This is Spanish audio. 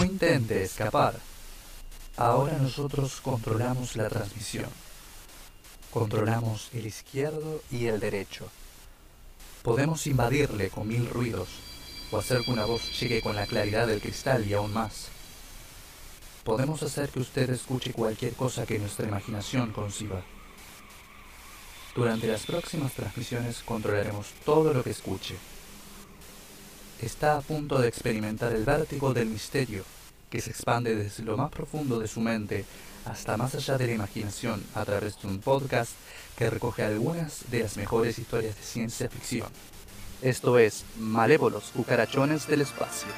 No intente escapar. Ahora nosotros controlamos la transmisión. Controlamos el izquierdo y el derecho. Podemos invadirle con mil ruidos o hacer que una voz llegue con la claridad del cristal y aún más. Podemos hacer que usted escuche cualquier cosa que nuestra imaginación conciba. Durante las próximas transmisiones controlaremos todo lo que escuche. Está a punto de experimentar el vértigo del misterio que se expande desde lo más profundo de su mente hasta más allá de la imaginación a través de un podcast que recoge algunas de las mejores historias de ciencia ficción. Esto es Malévolos Cucarachones del Espacio.